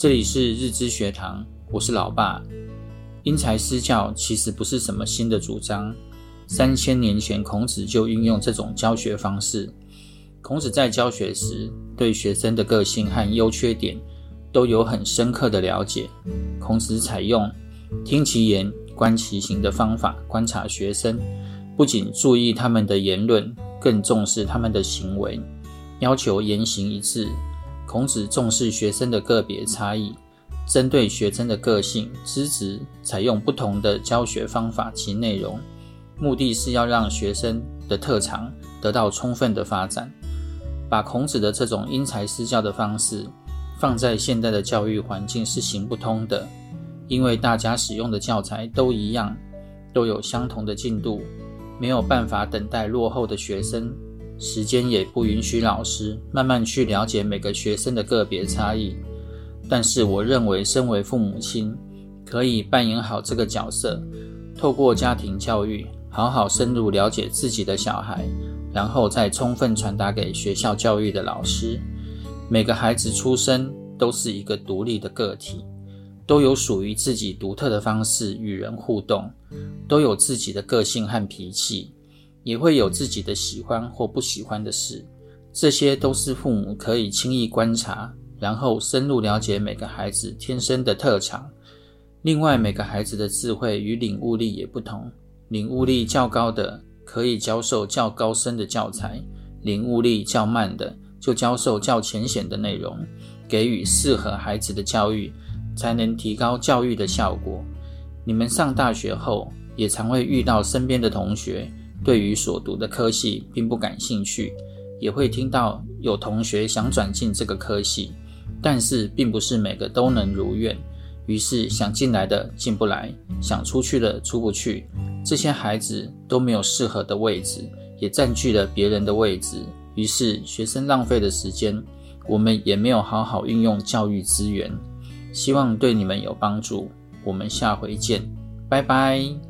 这里是日知学堂，我是老爸。因材施教其实不是什么新的主张，三千年前孔子就运用这种教学方式。孔子在教学时，对学生的个性和优缺点都有很深刻的了解。孔子采用听其言、观其行的方法观察学生，不仅注意他们的言论，更重视他们的行为，要求言行一致。孔子重视学生的个别差异，针对学生的个性、资质，采用不同的教学方法及内容，目的是要让学生的特长得到充分的发展。把孔子的这种因材施教的方式放在现代的教育环境是行不通的，因为大家使用的教材都一样，都有相同的进度，没有办法等待落后的学生。时间也不允许老师慢慢去了解每个学生的个别差异，但是我认为，身为父母亲可以扮演好这个角色，透过家庭教育，好好深入了解自己的小孩，然后再充分传达给学校教育的老师。每个孩子出生都是一个独立的个体，都有属于自己独特的方式与人互动，都有自己的个性和脾气。也会有自己的喜欢或不喜欢的事，这些都是父母可以轻易观察，然后深入了解每个孩子天生的特长。另外，每个孩子的智慧与领悟力也不同，领悟力较高的可以教授较高深的教材，领悟力较慢的就教授较浅显的内容，给予适合孩子的教育，才能提高教育的效果。你们上大学后，也常会遇到身边的同学。对于所读的科系并不感兴趣，也会听到有同学想转进这个科系，但是并不是每个都能如愿。于是想进来的进不来，想出去的出不去。这些孩子都没有适合的位置，也占据了别人的位置。于是学生浪费的时间，我们也没有好好运用教育资源。希望对你们有帮助。我们下回见，拜拜。